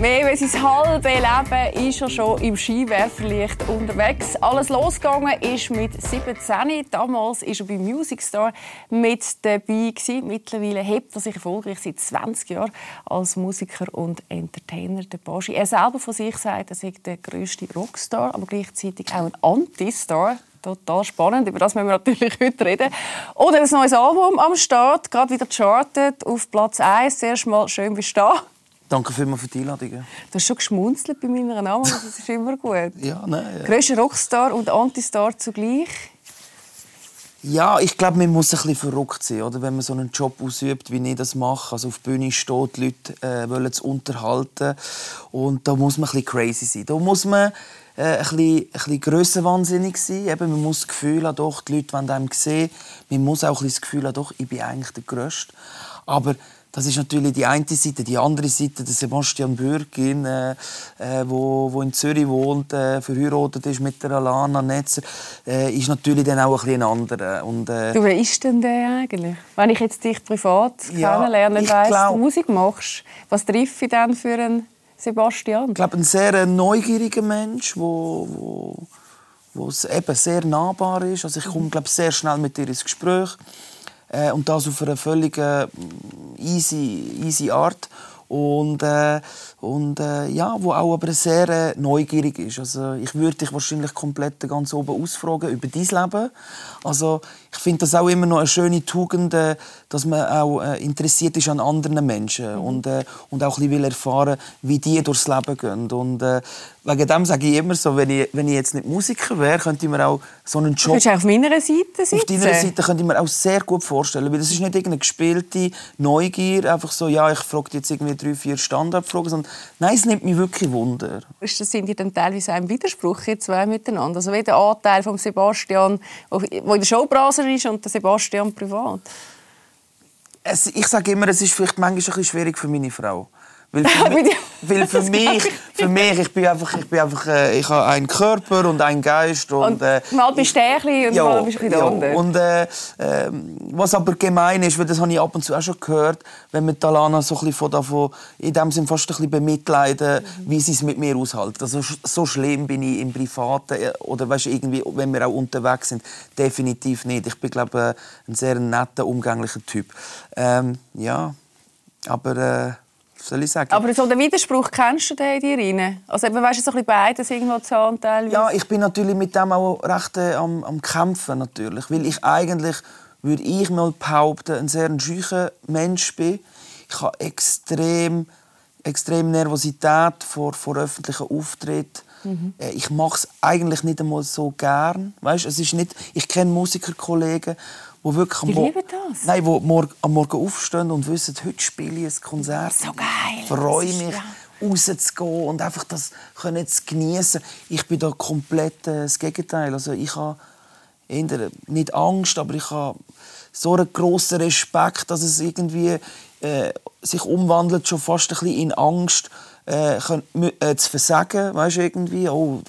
Mehr als sein halbes Leben ist er schon im Skiwerferlicht unterwegs. Alles losgegangen ist mit 17. Damals war er bei Music Star mit dabei. Mittlerweile hebt er sich erfolgreich seit 20 Jahren als Musiker und Entertainer der Baschi. Er selber von sich sagt, er sei der grösste Rockstar, aber gleichzeitig auch ein Anti-Star. Total spannend, über das müssen wir natürlich heute reden. Oder ein neues Album am Start, gerade wieder chartet auf Platz 1. Zuerst schön bist du da. Danke vielmals für die Einladung. Du hast schon geschmunzelt bei meiner Namen, das ist immer gut. ja, nein. Ja. Grösster Rockstar und Antistar zugleich. Ja, ich glaube, man muss ein bisschen verrückt sein, oder? wenn man so einen Job ausübt, wie ich das mache. Also auf der Bühne steht, die Leute äh, wollen es unterhalten. Und da muss man ein bisschen crazy sein. Da muss man äh, ein bisschen, ein bisschen grössenwahnsinnig sein. Eben, man muss das Gefühl haben, doch, die Leute wollen einem sehen. Man muss auch ein bisschen das Gefühl haben, doch, ich bin eigentlich der Größte. Aber das ist natürlich die eine Seite. Die andere Seite, der Sebastian Bürgin, äh, äh, wo, wo in Zürich wohnt, äh, verheiratet ist mit der Alana Netzer, äh, ist natürlich dann auch ein bisschen anderer. Und, äh, du, wer ist denn der eigentlich? Wenn ich jetzt dich privat ja, kennenlerne und weiss, glaub, du Musik machst, was treffe ich dann für einen Sebastian? Ich glaube, ein sehr neugieriger Mensch, wo, wo, wo es eben sehr nahbar ist. Also ich komme glaube sehr schnell mit dir ins Gespräch. Äh, und das auf einer völlig äh, easy, easy Art. Und, äh, und äh, ja, wo auch aber sehr äh, neugierig ist. Also ich würde dich wahrscheinlich komplett ganz oben ausfragen über dein Leben. Also ich finde das auch immer noch eine schöne Tugend, äh, dass man auch interessiert ist an anderen Menschen mhm. und, und auch ein bisschen erfahren wie die durchs Leben gehen. Und wegen dem sage ich immer so, wenn ich, wenn ich jetzt nicht Musiker wäre, könnte ich mir auch so einen Job... Du auf meiner Seite sitzen. Auf deiner Seite könnte ich mir auch sehr gut vorstellen, weil das ist nicht irgendeine gespielte Neugier, einfach so, ja, ich frage jetzt irgendwie drei, vier Standardfragen, sondern nein, es nimmt mich wirklich Wunder. Das sind die dann teilweise ein Widerspruch, ihr zwei miteinander? Also wie der Anteil von Sebastian, der in der Showbranche Blaser ist und der Sebastian privat? Es, ich sage immer, es ist vielleicht manchmal ein bisschen schwierig für meine Frau. Weil für, mich, weil für mich, für mich, ich bin einfach, ich bin einfach, äh, ich habe einen Körper und einen Geist und, und äh, mal bist du ein und ja, mal bist du ja, und äh, äh, was aber gemein ist, weil das habe ich ab und zu auch schon gehört, wenn man Talana so ein bisschen von davon, in dem Sinne fast ein bisschen bemitleiden, mhm. wie sie es mit mir aushält. Also so schlimm bin ich im Privaten äh, oder weißt, irgendwie, wenn wir auch unterwegs sind, definitiv nicht. Ich bin glaube ein sehr netter, umgänglicher Typ. Ähm, ja, aber äh, soll ich sagen. Aber so den Widerspruch kennst du den in dir rein? Also eben, weißt du, so ein bisschen beides irgendwo zu haben teilweise? Ja, ich bin natürlich mit dem auch recht äh, am, am Kämpfen natürlich, weil ich eigentlich, würde ich mal behaupten, ein sehr scheuer Mensch bin. Ich habe extrem, extrem Nervosität vor, vor öffentlichen Auftritten. Mhm. Äh, ich mache es eigentlich nicht einmal so gern. Weißt, es ist nicht, ich kenne Musikerkollegen, wo wirklich am, Mo das. Nein, wo morgen, am Morgen aufstehen und wissen, heute spiele ich ein Konzert. So geil. freue mich, ja. rauszugehen und einfach das können zu genießen. Ich bin da komplett äh, das Gegenteil. Also ich habe nicht Angst, aber ich habe so einen grossen Respekt, dass es irgendwie äh, sich umwandelt schon fast ein bisschen in Angst äh, äh, zu versagen, weißt irgendwie, oh,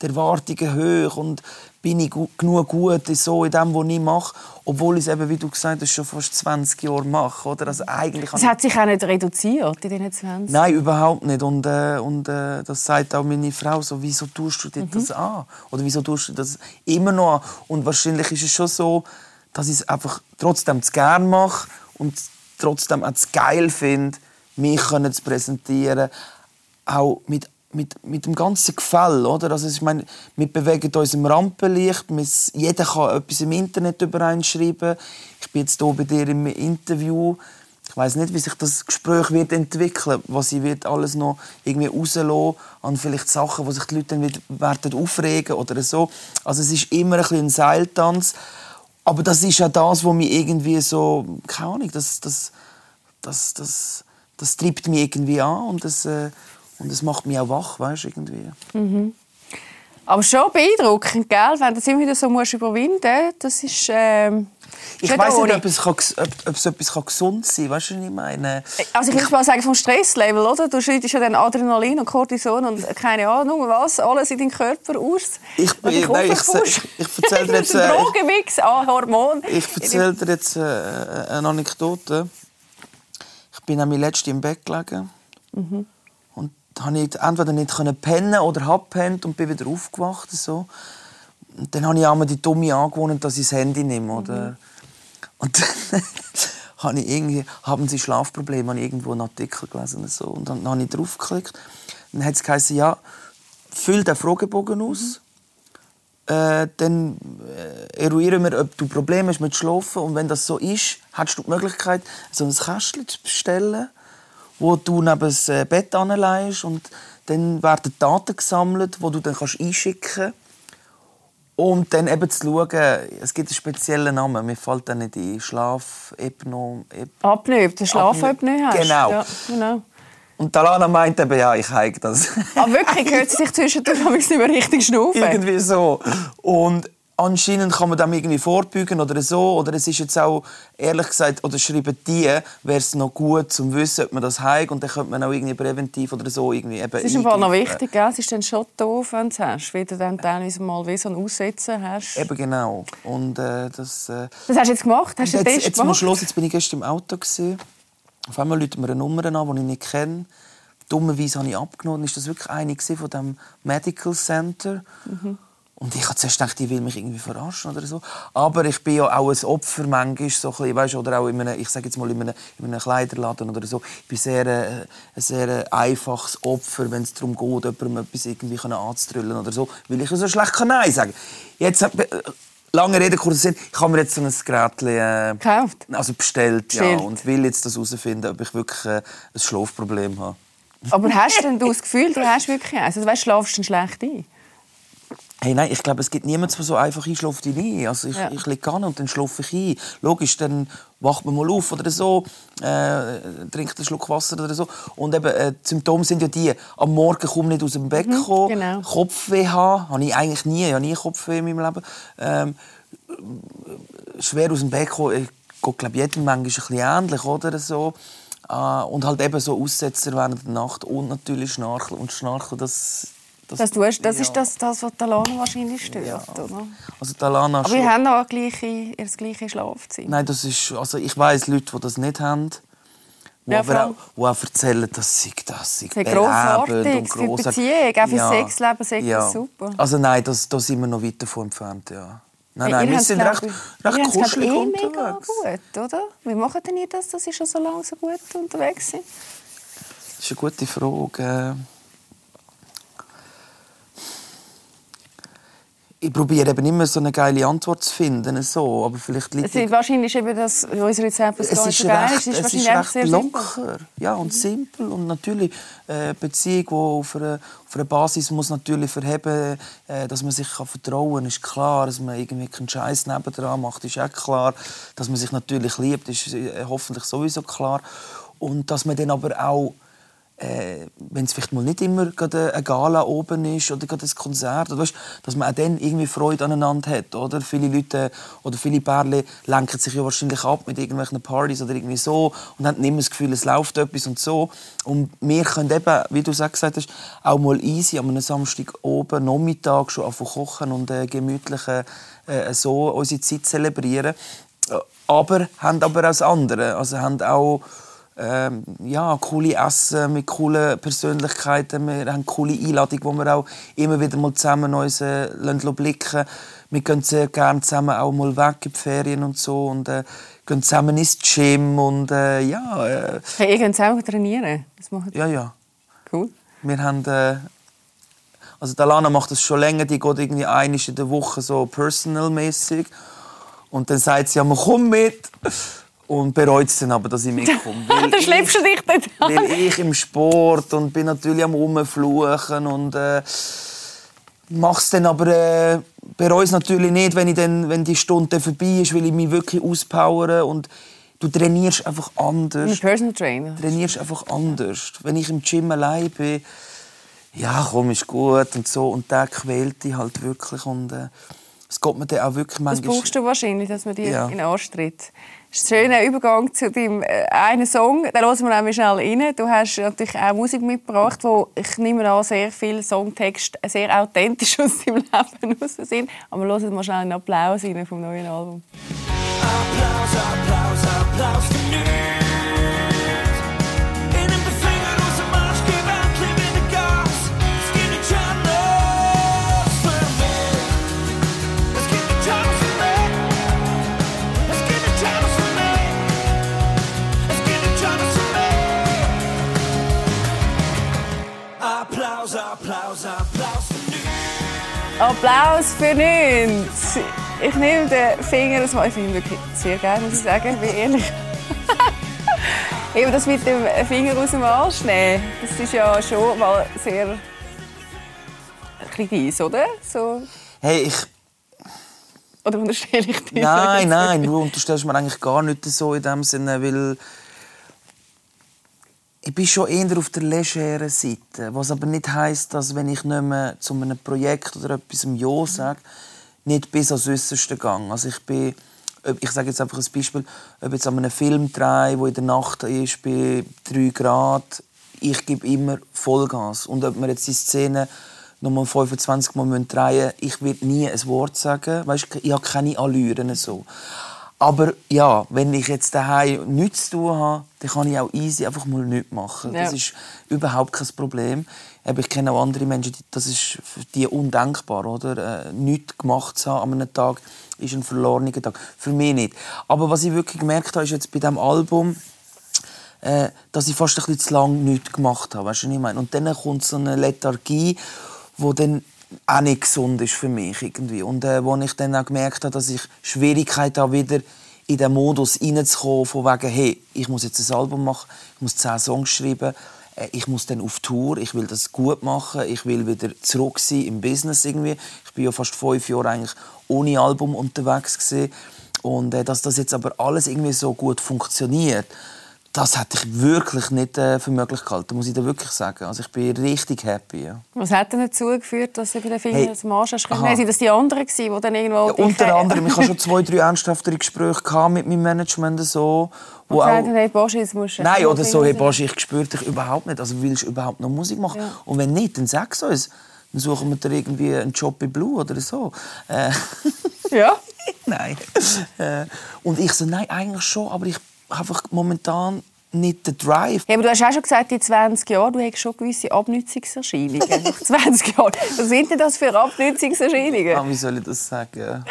die Erwartungen hoch und bin ich gu genug gut so in dem, was ich mache, obwohl ich es eben, wie du gesagt hast, schon fast 20 Jahre mache. Oder? Also eigentlich das hat sich auch nicht reduziert in diesen 20 Nein, überhaupt nicht. Und, äh, und äh, das sagt auch meine Frau so, wieso tust du dir mhm. das an? Oder wieso tust du das immer noch an? Und wahrscheinlich ist es schon so, dass ich es einfach trotzdem zu gern mache und trotzdem auch zu geil finde, mich zu präsentieren, auch mit mit, mit dem ganzen Gefäll, oder? Also ich meine, wir bewegen uns im Rampenlicht, jeder kann etwas im Internet über einen schreiben. Ich bin jetzt hier bei dir im Interview. Ich weiß nicht, wie sich das Gespräch wird entwickeln, was ich wird alles noch irgendwie rauslassen an vielleicht Sachen, wo sich die Leute dann werden aufregen oder so. Also es ist immer ein, bisschen ein Seiltanz, aber das ist ja das, was mich irgendwie so, keine Ahnung, das, das, das, das, das treibt mich irgendwie an und das äh, und es macht mich auch wach, weißt irgendwie. Mhm. Aber schon beeindruckend, gell? wenn du das immer wieder so musst überwinden das ist... Ähm ich weiß nicht, ob es, kann, ob, ob es etwas gesund sein kann. Weißt du, was ich meine? Also ich würde mal sagen, vom Stresslevel, oder? Du schreitest ja dann Adrenalin und Cortison und keine Ahnung was, alles in deinen Körper aus. Ich, bin, ich, nein, ich, ich, ich erzähle dir jetzt... Äh, Drogenmix an Hormon. Ich erzähle dir jetzt äh, eine Anekdote. Ich bin nämlich letztens im Bett gelegen. Mhm habe ich entweder nicht pennen oder habe pennt und bin wieder aufgewacht. So. Und dann habe ich einmal die dumme Angewohnheit, dass ich das Handy nehme. Oder? Mhm. Und dann habe ich irgendwie, haben Sie Schlafprobleme, habe ich irgendwo einen Artikel gelesen. So. Und dann habe ich draufgeklickt. Dann hat es geheißen, ja, füll den Fragebogen aus. Äh, dann äh, eruieren wir, ob du Probleme hast mit Schlafen. Und wenn das so ist, hast du die Möglichkeit, so ein Kästchen zu bestellen, wo du neben das äh, Bett anlegst. Und dann werden Daten gesammelt, die du dann kannst einschicken kannst. Und dann eben zu schauen, es gibt einen speziellen Namen, mir fällt dann nicht ein, Schlaf, Epno... Ep Apnoe, der Schlafapnoe hast. Genau. Ja, genau. Und Talana meint eben, ja, ich heige das. Aber ah, wirklich, hört sich zwischendurch nicht mehr richtig schnaufen? Irgendwie so. Und anscheinend kann man dem irgendwie vorbeugen oder so. Oder es ist jetzt auch, ehrlich gesagt, oder schreiben die, wäre es noch gut zum Wissen, ob man das heigt und dann könnte man auch irgendwie präventiv oder so irgendwie eben Es ist Fall noch wichtig, gell? es ist dann schon doof, wenn du es hast, wie du dann teilweise mal wie so ein Aussetzen hast. Eben genau. Und äh, das... Äh, das hast du jetzt gemacht? Hast du jetzt, jetzt gemacht? Schluss, jetzt bin ich gestern im Auto gewesen. Auf einmal läutet mir eine Nummer an, die ich nicht kenne. Dummerweise habe ich abgenommen. Ist das wirklich eine von dem Medical Center? Mhm. Und ich habe zuerst gedacht, die will mich irgendwie verarschen oder so. Aber ich bin ja auch ein Opfer manchmal, so ein bisschen, weißt, oder auch in einem, ich sage jetzt mal in einem, in einem Kleiderladen oder so. Ich bin sehr, äh, ein sehr einfaches Opfer, wenn es darum geht, jemandem etwas irgendwie anzutrüllen oder so, weil ich so schlecht kann Nein sagen Jetzt, äh, lange Rede, kurzer Sinn, ich habe mir jetzt so ein Gerät äh, Gekauft? Also bestellt, bestellt, ja, und will jetzt das herausfinden, ob ich wirklich äh, ein Schlafproblem habe. Aber hast denn du das Gefühl, du hast wirklich eins? Also, weißt, schlafst du schlecht ein? Hey, nein, ich glaube, es gibt niemanden, der so einfach einschläft wie ich. Also ich, ja. ich liege an und dann schlafe ich ein. Logisch, dann wacht man mal auf oder so, äh, trinkt einen Schluck Wasser oder so. Und eben, äh, die Symptome sind ja die, am Morgen komme nicht aus dem Bett mhm, kommen, genau. Kopfweh haben, habe ich eigentlich nie, ich habe nie Kopfweh in meinem Leben. Ähm, schwer aus dem Bett kommen, ich glaube, jedem manchmal ein bisschen ähnlich, oder so. Äh, und halt eben so Aussetzer während der Nacht und natürlich Schnarchen. Und Schnarchen, das das, das, tust, das ja. ist das, das, was Talana wahrscheinlich stört, ja. oder? Also Talana Aber wir haben auch gleiche, das gleiche Schlafzimmer. Nein, das ist, also ich weiss Leute, die das nicht haben, die ja, aber auch, die auch erzählen, dass sie das sei grossartig und grossartig. Für Beziehung, auch für ja. Sexleben sei ja. das super. Also nein, das, da sind wir noch weit davon entfernt, ja. Nein, nein, wir sind recht, recht kuschelig eh unterwegs. mega gut, oder? Wie machen denn ihr das, dass sie schon so lange so gut unterwegs sind? Das ist eine gute Frage. Ich probiere eben immer so eine geile Antwort zu finden, so, aber vielleicht liegt es wahrscheinlich eben das unser Rezept es ist so recht, ist, es ist recht locker, ja und mhm. simpel und natürlich äh, Beziehung, die auf einer, auf einer Basis muss natürlich verheben, äh, dass man sich kann vertrauen, ist klar, dass man irgendwie keinen Scheiß nebendran macht, ist auch klar, dass man sich natürlich liebt, ist äh, hoffentlich sowieso klar. Und dass man dann aber auch äh, wenn es vielleicht mal nicht immer gerade eine Gala oben ist oder gerade ein Konzert, oder weißt, dass man auch dann irgendwie Freude aneinander hat, oder? Viele Leute oder viele Pärchen lenken sich ja wahrscheinlich ab mit irgendwelchen Partys oder irgendwie so und haben immer das Gefühl, es läuft etwas und so. Und wir können eben, wie du es auch gesagt hast, auch mal easy am Samstag oben, Nachmittag schon anfangen kochen und äh, gemütlich äh, so unsere Zeit zelebrieren. Aber haben aber auch das andere, also haben auch ähm, ja, coole Essen mit coolen Persönlichkeiten. Wir haben coole Einladungen, wo wir auch immer wieder mal zusammen uns äh, blicken Wir gehen sehr gerne zusammen auch mal weg in die Ferien und so und äh, gehen zusammen ins Gym und äh, ja. Äh, hey, ihr könnt zusammen trainieren? Das macht ja, ja. Cool. Wir haben... Äh, also Lana macht das schon länger, die geht irgendwie einmal in der Woche so personalmäßig und dann sagt sie, ja, komm mit und bereut es dann aber, dass ich mitkomme. dann schleppst du dich dort an. Weil ich im Sport und bin natürlich am Rumfluchen und äh, es dann aber äh, bereue es natürlich nicht, wenn, ich dann, wenn die Stunde vorbei ist, weil ich mich wirklich auspowere und du trainierst einfach anders. Ein Personal Trainer. Du trainierst einfach anders. Wenn ich im Gym allein bin, ja, komm, ist gut und so und der quält dich halt wirklich und äh, es geht mir dann auch wirklich manchmal... Das brauchst du wahrscheinlich, dass man dir ja. in den Arsch tritt. Das ist ein schöner Übergang zu deinem äh, einen Song. Den hören wir nämlich schnell rein. Du hast natürlich auch Musik mitgebracht, wo ich nehme an, sehr viele Songtexte sehr authentisch aus deinem Leben raus sind. Aber wir hören mal schnell einen Applaus rein vom neuen Album. Applaus, Applaus, Applaus Applaus für nichts. Ich nehme den Finger aus Ich finde ihn wirklich sehr gerne, muss ich sagen, wie ehrlich. Eben das mit dem Finger aus dem Arsch nehmen, das ist ja schon mal sehr ein bisschen oder? So. Hey, ich... Oder unterstelle ich dir? Nein, nein, du unterstellst mir eigentlich gar nicht so in dem Sinne, weil ich bin schon eher auf der legeren Seite, was aber nicht heißt, dass wenn ich nicht mehr zu einem Projekt oder etwas Ja sage, nicht bis ans Äußerste gehe. Also ich bin, ich sage jetzt einfach ein Beispiel, ob jetzt an einem Film drehe, wo in der Nacht ist bei 3 Grad, ich gebe immer Vollgas und ob man jetzt die Szene nochmal 25 Mal drehen ich werde nie ein Wort sagen, weißt, ich habe keine Allüren so. Aber ja, wenn ich jetzt daheim nichts zu tun habe, dann kann ich auch easy einfach mal nichts machen. Ja. Das ist überhaupt kein Problem. Ich kenne auch andere Menschen, das ist für die undenkbar, oder? Äh, nichts gemacht zu haben an einem Tag ist ein verlorener Tag. Für mich nicht. Aber was ich wirklich gemerkt habe, ist jetzt bei diesem Album, äh, dass ich fast ein bisschen zu lange nichts gemacht habe. Weißt du, was ich meine? Und dann kommt so eine Lethargie, die dann auch nicht gesund ist für mich irgendwie. Und äh, wo ich dann auch gemerkt habe, dass ich Schwierigkeiten habe, wieder in den Modus reinzukommen, von wegen, hey, ich muss jetzt ein Album machen, ich muss zehn Songs schreiben, äh, ich muss dann auf Tour, ich will das gut machen, ich will wieder zurück sein im Business irgendwie. Ich bin ja fast fünf Jahre eigentlich ohne Album unterwegs gewesen. und äh, dass das jetzt aber alles irgendwie so gut funktioniert, das hätte ich wirklich nicht äh, für möglich gehalten, muss ich dir wirklich sagen. Also ich bin richtig happy. Ja. Was hat denn dazu geführt, dass du bei den Fingern hey, zum Arsch hast? Sind das die anderen gewesen, die dann irgendwo... Ja, unter anderem, ich hatte schon zwei, drei ernsthaftere Gespräche mit meinem Management so. Wo und auch, hey Bosch, jetzt musst du... Nein, oder so, hey Bosch, ich spüre dich überhaupt nicht. Also willst du überhaupt noch Musik machen? Ja. Und wenn nicht, dann sag es uns. Dann suchen wir dir irgendwie einen Job bei Blue oder so. Äh. ja? nein. Äh. Und ich so, nein, eigentlich schon, aber ich einfach momentan nicht den Drive. Ja, aber du hast auch schon gesagt, in 20 Jahren, du hast schon gewisse Abnützungserscheinungen. Nach 20 Jahren. Was sind denn das für Abnützungserscheinungen? Ah, wie soll ich das sagen?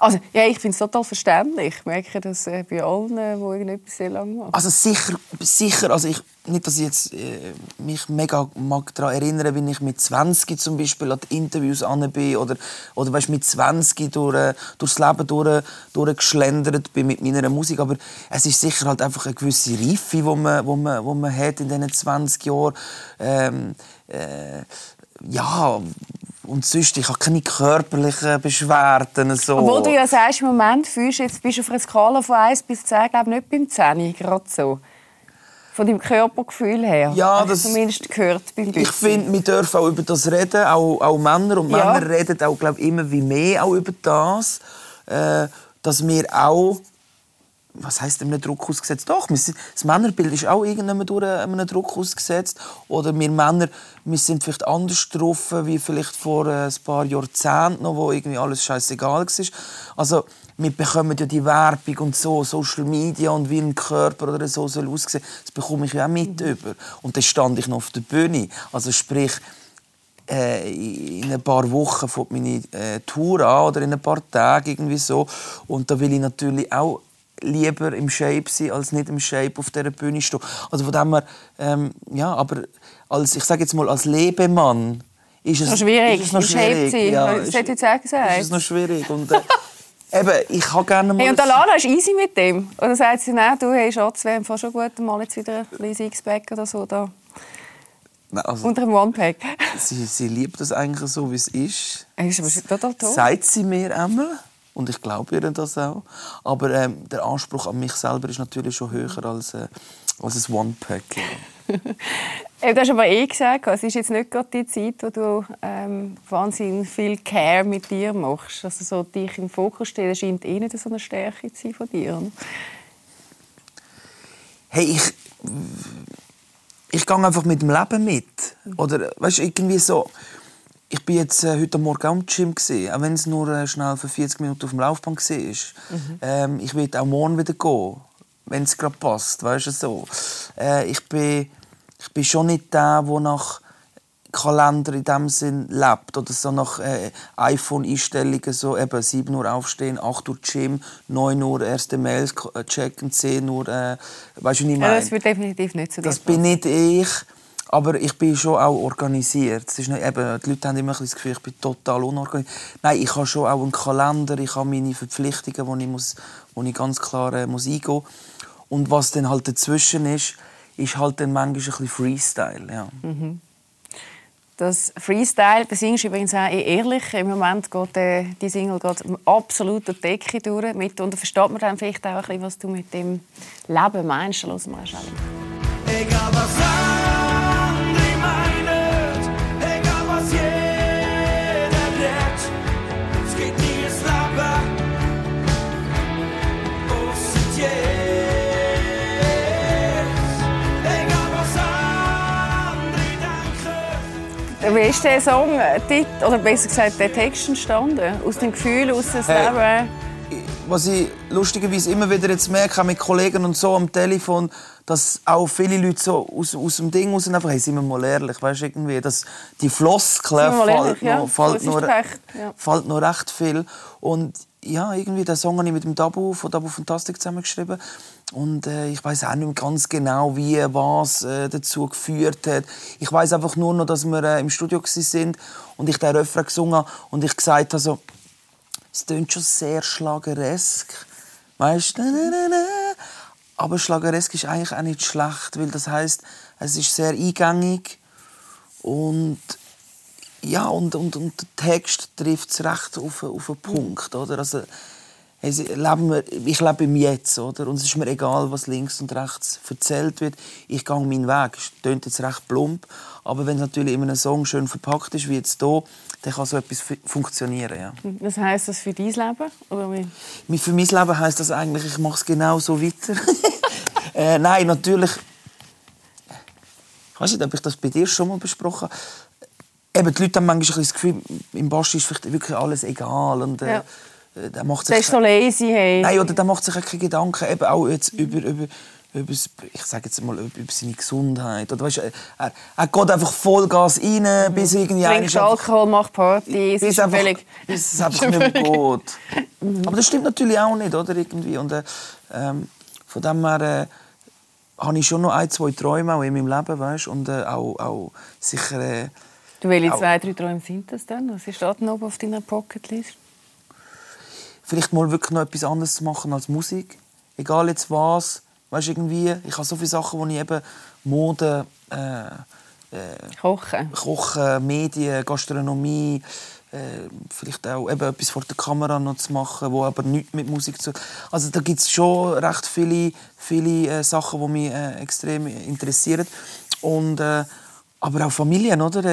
Also, ja, ich finde es total verständlich. Ich merke das äh, bei allen, äh, die irgendetwas sehr lange machen. Also sicher, sicher. Also ich, nicht, dass ich jetzt, äh, mich mega mag daran erinnern, wenn ich mit 20 zum Beispiel an die Interviews bin oder, oder weißt, mit 20 durch, äh, durchs Leben durch, durchgeschlendert bin mit meiner Musik. Aber es ist sicher halt einfach eine gewisse Reife, die man, wo man, wo man hat in diesen 20 Jahren. Ähm, äh, ja, und sonst, ich habe keine körperlichen Beschwerden. So. Obwohl du ja sagst, im Moment fühlst, jetzt bist du auf einer Skala von 1 bis 10, glaube nicht beim 10, gerade so. Von deinem Körpergefühl her. Ja, das, zumindest gehört beim Ich finde, wir dürfen auch über das reden, auch, auch Männer. Und ja. Männer reden auch, glaube immer wie mehr auch über das. Äh, dass wir auch was heißt einem Druck ausgesetzt? Doch, das Männerbild ist auch irgendwann durch einem Druck ausgesetzt. Oder wir Männer, wir sind vielleicht anders drauf, wie vielleicht vor äh, ein paar Jahrzehnten noch, wo irgendwie alles scheißegal war. Also wir bekommen ja die Werbung und so, Social Media und wie ein Körper oder so soll aussehen, das bekomme ich ja auch mit über. Und dann stand ich noch auf der Bühne. Also sprich, äh, in ein paar Wochen fängt meine äh, Tour an oder in ein paar Tagen irgendwie so. Und da will ich natürlich auch lieber im Shape sein, als nicht im Shape auf dieser Bühne stehen. Also von dem her, ähm, ja, aber als, ich sage jetzt mal, als Lebemann ist es, noch schwierig, ist es noch schwierig. Sein. Ja, das hätte ich jetzt gesagt. Ist es noch schwierig. Und, äh, eben, ich habe gerne mal... Hey, und Lara ist easy mit dem? Oder sagt sie, nein, du, hey Schatz, wir haben schon gut, mal jetzt wieder ein kleines Sixpack oder so da? Nein, also, Unter dem One-Pack. Sie, sie liebt das eigentlich so, wie es ist. Ist aber total toll. Sagt sie mir einmal. Und ich glaube ihr das auch. Aber ähm, der Anspruch an mich selber ist natürlich schon höher als, äh, als ein One-Pack. du hast aber eh gesagt, es ist jetzt nicht gerade die Zeit, wo du ähm, wahnsinnig viel Care mit dir machst. Also so dich im Fokus stellen scheint eh nicht so eine Stärke zu sein von dir. Hey, ich, ich gehe einfach mit dem Leben mit. Oder, weißt, irgendwie so ich bin jetzt äh, heute Morgen auch im Gym gewesen, auch wenn es nur äh, schnell für 40 Minuten auf dem Laufband war. Mhm. Ähm, ich will auch morgen wieder gehen, wenn es gerade passt, weißt du so. Äh, ich bin ich bin schon nicht der, der nach Kalender in dem Sinn lebt oder so nach äh, iPhone-Einstellungen so eben 7 Uhr aufstehen, 8 Uhr Gym, 9 Uhr erste Mails checken, 10 Uhr, äh, weißt du, was ich meine? Ja, das wird definitiv nicht so. Das bin nicht ich. Aber ich bin schon auch organisiert. Es ist nicht, eben, die Leute haben immer das Gefühl, ich bin total unorganisiert. Nein, ich habe schon auch einen Kalender, ich habe meine Verpflichtungen, wo ich, muss, wo ich ganz klar äh, muss eingehen muss. Und was dann halt dazwischen ist, ist halt dann manchmal ein bisschen Freestyle. Ja. Mhm. Das Freestyle, das singst du übrigens auch ehrlich. Im Moment geht äh, die Single geht absolut durch die Decke durch. Mit, und da versteht man dann vielleicht auch ein bisschen, was du mit dem Leben meinst. Los mal schnell. Egal was Wie ist der Song, äh, oder besser gesagt der Text entstanden? Aus dem Gefühl, aus dem hey, Leben? Was ich lustigerweise immer wieder jetzt merke, mit Kollegen und so am Telefon, dass auch viele Leute so aus, aus dem Ding raus einfach, hey, sind wir mal ehrlich, weißt, irgendwie, dass die Floskeln fällt, ja. noch, fällt, recht, ja. fällt noch recht viel. Und ja, irgendwie, den Song habe ich mit dem Dabu von Dabu Fantastic zusammengeschrieben. Und äh, ich weiß auch nicht ganz genau, wie was äh, dazu geführt hat. Ich weiß einfach nur noch, dass wir äh, im Studio sind und ich den Refrain gesungen habe und ich gesagt habe, so, es klingt schon sehr schlageresk. Weißt du? Aber schlageresk ist eigentlich auch nicht schlecht, weil das heißt, es ist sehr eingängig und ja, und, und, und der Text trifft es recht auf, auf den Punkt. Oder? Also, also, leben wir, ich lebe im Jetzt, oder? Und es ist mir egal, was links und rechts erzählt wird. Ich gehe meinen Weg. Das klingt jetzt recht plump, aber wenn es natürlich in einem Song schön verpackt ist, wie jetzt hier, dann kann so etwas funktionieren, ja. Was heisst das für dein Leben? Oder wie? Für mein Leben heisst das eigentlich, ich mache es genau so weiter. äh, nein, natürlich... Ich weiß nicht, ob ich das bei dir schon mal besprochen habe. Eben, die Leute haben manchmal das Gefühl, im Basti ist vielleicht wirklich alles egal. Und, äh, ja. Äh, der macht sich der ist so lazy. Hey. Nein, oder der macht sich keine Gedanken eben auch jetzt über, über, über, ich sage jetzt mal, über, seine Gesundheit. Oder, weißt, er, er geht einfach Vollgas rein, mhm. bis irgendwie... Trinkt Alkohol, macht Party, bis, einfach, völlig... bis es einfach nicht mehr geht. Mhm. Aber das stimmt natürlich auch nicht, oder? Irgendwie. Und, äh, ähm, von dem her... Äh, habe ich schon noch ein, zwei Träume auch in meinem Leben, weißt? und äh, auch, auch sicher... Äh, du, welche zwei, drei Träume sind das denn? Was ist da oben auf deiner Pocketlist? Vielleicht mal wirklich noch etwas anderes zu machen als Musik. Egal jetzt was. Weißt, irgendwie, ich habe so viele Sachen, die ich eben Mode, äh, äh, Kochen. Kochen, Medien, Gastronomie, äh, vielleicht auch eben etwas vor der Kamera noch zu machen, wo aber nichts mit Musik zu Also da gibt es schon recht viele, viele äh, Sachen, die mich äh, extrem interessieren. Und, äh, aber auch Familien, oder?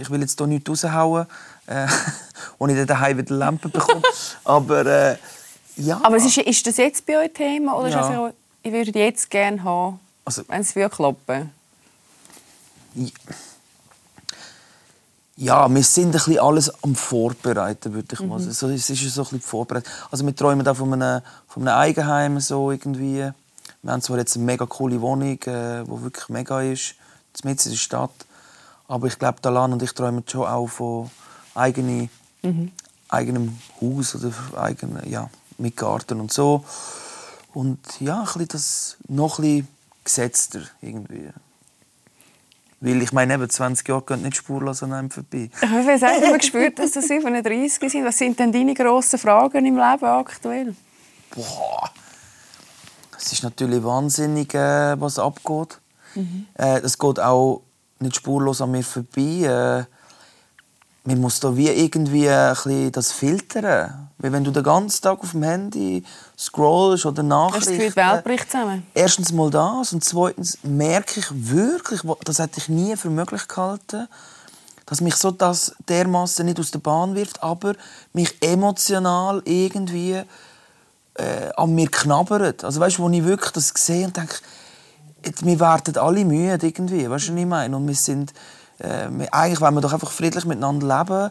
Ich will jetzt hier nichts raushauen, äh, wo ich dann daheim wieder Lampe bekomme. Aber äh, ja. Aber ist, ist das jetzt bei euch Thema oder ja. ist einfach, ich würde jetzt gerne haben, also, wenn es würde klappen? Ja. Ja, wir sind ein bisschen alles am Vorbereiten, würde ich mal mhm. sagen. So, es ist so ein bisschen vorbereitet. Also wir träumen da von einem, von einem Eigenheim so irgendwie. Wir haben zwar jetzt eine mega coole Wohnung, äh, die wirklich mega ist, mitten in der Stadt. Aber ich glaube, Dalan und ich träumen schon auch von eigene, mhm. eigenem Haus oder eigene, ja, mit Garten und so. Und ja, ein das noch ein bisschen gesetzter irgendwie. Weil ich meine, eben 20 Jahre gehen nicht spurlos an einem vorbei. Ich habe immer gespürt, dass du 37 sind. Was sind denn deine grossen Fragen im Leben aktuell? Boah. Es ist natürlich wahnsinnig, äh, was abgeht. Mhm. Äh, das geht auch nicht spurlos an mir vorbei. Äh, man muss da wie irgendwie ein das filtern. Weil wenn du den ganzen Tag auf dem Handy scrollst oder Nachrichten... Hast du die Welt bricht zusammen? Erstens mal das und zweitens merke ich wirklich, das hätte ich nie für möglich gehalten, dass mich so das dermaßen nicht aus der Bahn wirft, aber mich emotional irgendwie äh, an mir knabbert. Also weißt du, wo ich wirklich das sehe und denke, wir werden alle müde irgendwie, weißt du, was ich meine? Und wir sind, äh, eigentlich wollen wir doch einfach friedlich miteinander leben,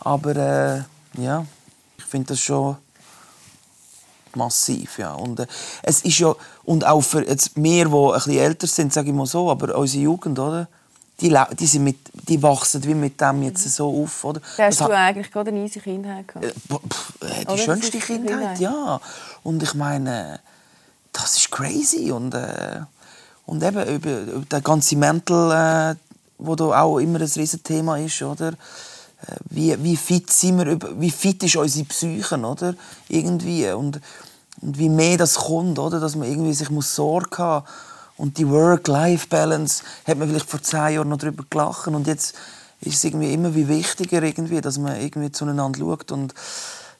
aber äh, ja, ich finde das schon massiv, ja. Und äh, es ist ja, und auch für jetzt wir, die ein bisschen älter sind, sage ich mal so, aber unsere Jugend, oder? Die, die, sind mit, die wachsen wie mit dem jetzt so auf, oder? hast das du eigentlich gerade eine easy Kindheit gehabt? Äh, die oder schönste Kindheit, Kindheit, ja. Und ich meine, das ist crazy und äh, und eben über, über der ganze Mental, äh, wo da auch immer ein Riesenthema ist, oder? Äh, wie, wie fit sind wir, wie fit ist unsere Psyche, oder? Irgendwie. Und, und wie mehr das kommt, oder? Dass man irgendwie sich muss Sorge haben Und die Work-Life-Balance hat man vielleicht vor zehn Jahren noch darüber gelacht. Und jetzt ist es irgendwie immer wie wichtiger, irgendwie, dass man irgendwie zueinander schaut. Und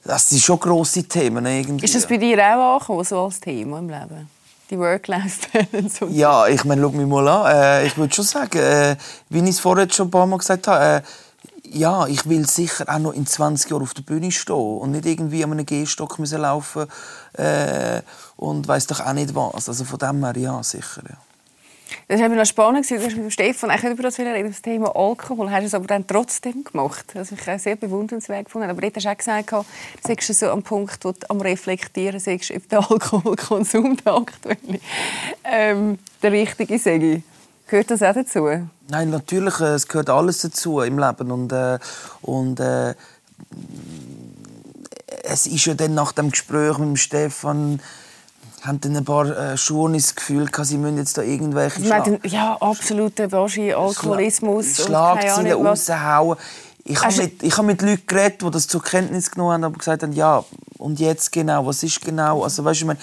das sind schon grosse Themen. Irgendwie. Ist das bei dir auch angekommen, so als Thema im Leben? Die Work-Life-Balance? Ja, ich meine, schau mich mal an. Äh, ich würde schon sagen, äh, wie ich es vorher schon ein paar Mal gesagt habe, äh, ja, ich will sicher auch noch in 20 Jahren auf der Bühne stehen und nicht irgendwie an einem Gehstock müssen laufen äh, und weiß doch auch nicht was. Also von dem her, ja, sicher, ja. Das war noch spannend. Du hast mit Stefan eigentlich über das, reden, das Thema Alkohol. Hast du es aber dann trotzdem gemacht. Das habe ich sehr bewundernswert gefunden. Aber dort hast du auch gesagt, du bist so am Punkt, wo du am Reflektieren bist, ob der Alkoholkonsum der aktuelle ähm, der richtige sei. Gehört das auch dazu? Nein, natürlich, äh, es gehört alles dazu im Leben. Und, äh, und äh, es ist ja dann nach dem Gespräch mit Stefan haben dann ein paar äh, Schuhe das Gefühl, gehabt, sie müssen jetzt da irgendwelche Schla Ja, absoluter Alkoholismus. Schlagzeilen raushauen. Ich habe mit, ich hab mit Leuten geredet, die das zur Kenntnis genommen haben, aber gesagt haben, ja, und jetzt genau, was ist genau? Also, weißt, ich meine,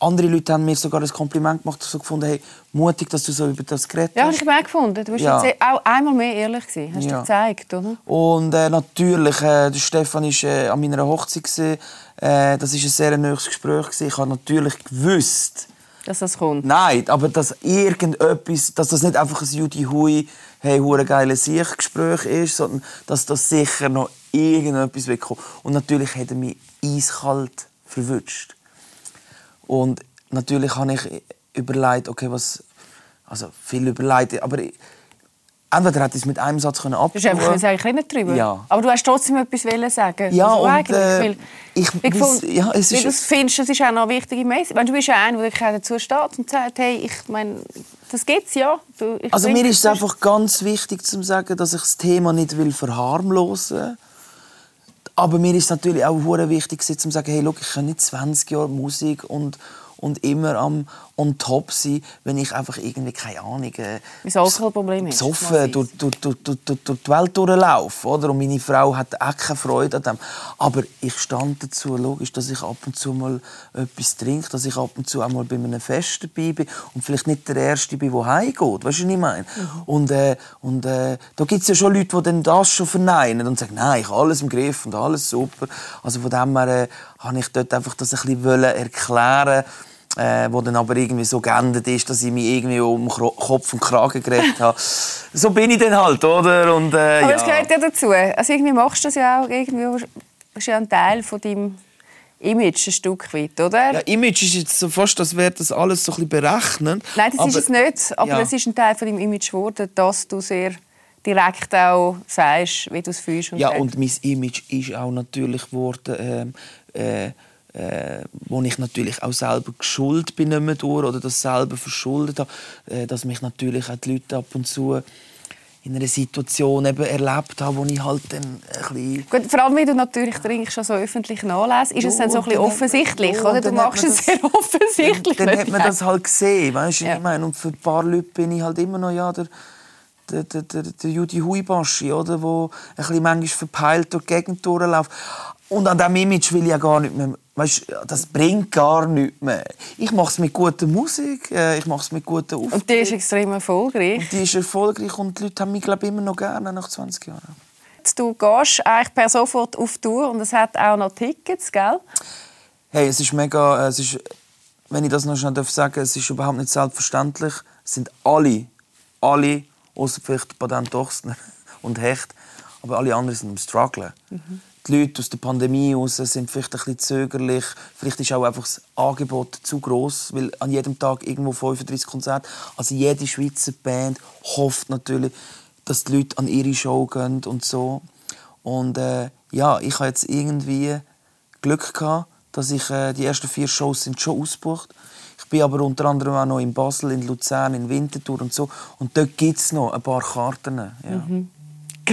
andere Leute haben mir sogar ein Kompliment gemacht, so gefunden, hey, mutig, dass du so über das geredet hast. Ja, ich habe auch gefunden. Du bist ja. jetzt auch einmal mehr ehrlich gewesen. Hast ja. du gezeigt, oder? Und äh, natürlich, äh, der Stefan war äh, an meiner Hochzeit. Gewesen. Äh, das war ein sehr nahes Gespräch. Gewesen. Ich habe natürlich gewusst, dass das kommt. Nein, aber dass irgendetwas, dass das nicht einfach ein Judy Hui, hey, hure geile Sichtgespräch ist, sondern dass das sicher noch irgendetwas wird kommen. Und natürlich hat er mich eiskalt verwünscht. Und natürlich habe ich überlegt, okay, was, also viel überlegt, aber ich, entweder hätte ich es mit einem Satz können abtun. Du hast einfach sagen, ich rede nicht drüber. Ja. Aber du hast trotzdem etwas sagen. Ja, also und, äh, weil, ich, ich fand, ja, es ist, du findest, das ist auch noch eine wichtige Message. Du bist ja einer, der dazu steht und sagt, hey, ich meine, das gibt's ja. Du, also mir ist es einfach ganz wichtig zu sagen, dass ich das Thema nicht will verharmlosen will. Aber mir ist natürlich auch wichtig, zu sagen, hey, look, ich kann nicht 20 Jahre Musik und, und immer am on top sein, wenn ich einfach irgendwie, keine Ahnung, äh, ein Alkoholproblem ist. Besoffen durch, durch, durch, durch, durch die Welt durchlaufe. Oder? Und meine Frau hat auch keine Freude an dem. Aber ich stand dazu, logisch, dass ich ab und zu mal etwas trinke, dass ich ab und zu auch mal bei einem Fest dabei bin und vielleicht nicht der Erste bin, der heimgeht. Weißt du, was ich meine? Mhm. Und, äh, und äh, da gibt es ja schon Leute, die dann das schon verneinen und sagen, nein, ich habe alles im Griff und alles super. Also von dem her äh, habe ich dort einfach das ein bisschen erklären äh, wo dann aber irgendwie so geendet ist, dass ich mich irgendwie um Kopf und Kragen geredet habe. so bin ich dann halt, oder? Und, äh, aber es ja. gehört ja dazu. Also irgendwie machst du das ja auch irgendwie, das ist ja ein Teil von deinem Image ein Stück weit, oder? Ja, Image ist jetzt so fast, als wäre das alles so ein bisschen berechnen. Nein, das aber, ist es nicht. Aber ja. es ist ein Teil von deinem Image geworden, dass du sehr direkt auch sagst, wie du es fühlst. Und ja, und mein Image ist auch natürlich geworden, äh, äh, äh, wo ich natürlich auch selber geschuldet bin durch, oder das selber verschuldet habe, äh, dass mich natürlich auch die Leute ab und zu in einer Situation eben erlebt habe, wo ich halt dann ein bisschen... Gut, vor allem, wenn du natürlich trinkst, schon so öffentlich nachlässt, ist es dann so ein bisschen offensichtlich, man, oder? Du machst es sehr offensichtlich. Dann, dann hat man das halt gesehen, weißt du, ja. ich meine, und für ein paar Leute bin ich halt immer noch, ja, der, der, der, der, der Judy Huibaschi, oder, wo ein bisschen manchmal verpeilt durch die Gegend durchläuft. Und an diesem Image will ich ja gar nicht mehr. Weißt, das bringt gar nichts mehr. Ich mache es mit guter Musik, äh, ich mache es mit guten Auftritten. Und die ist extrem erfolgreich. Und die ist erfolgreich und die Leute haben mich glaube immer noch gerne nach 20 Jahren. Du gehst eigentlich per sofort auf Tour und es hat auch noch Tickets, gell? Hey, es ist mega, es ist, wenn ich das noch schnell sagen darf, es ist überhaupt nicht selbstverständlich. Es sind alle, alle, außer vielleicht Patent Ochsner und Hecht, aber alle anderen sind am Struggeln. Mhm die Leute aus der Pandemie raus sind vielleicht ein bisschen zögerlich. Vielleicht ist auch einfach das Angebot zu groß, weil an jedem Tag irgendwo 35 Konzerte. Also jede Schweizer Band hofft natürlich, dass die Leute an ihre Show gehen und so. Und äh, ja, ich habe jetzt irgendwie Glück gehabt, dass ich äh, die ersten vier Shows sind schon ausgebucht. Ich bin aber unter anderem auch noch in Basel, in Luzern, in Winterthur und so. Und dort gibt es noch ein paar Karten. Ja. Mhm.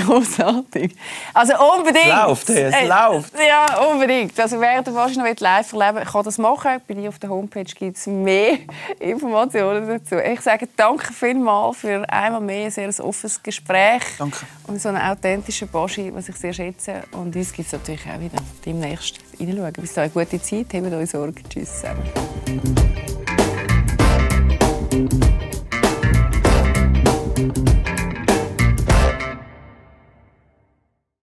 Großartig. Also unbedingt. Es läuft, es Äh, läuft. Ja, unbedingt. Also wer den wahrscheinlich noch live erleben will, kann das machen. Bei dir auf der Homepage gibt es mehr Informationen dazu. Ich sage danke vielmals für einmal mehr ein sehr offenes Gespräch. Danke. Und so einen authentischen Boschi, was ich sehr schätze. Und uns gibt es natürlich auch wieder demnächst reinschauen. Bis dahin, gute Zeit, habt euch Sorge. Tschüss zusammen.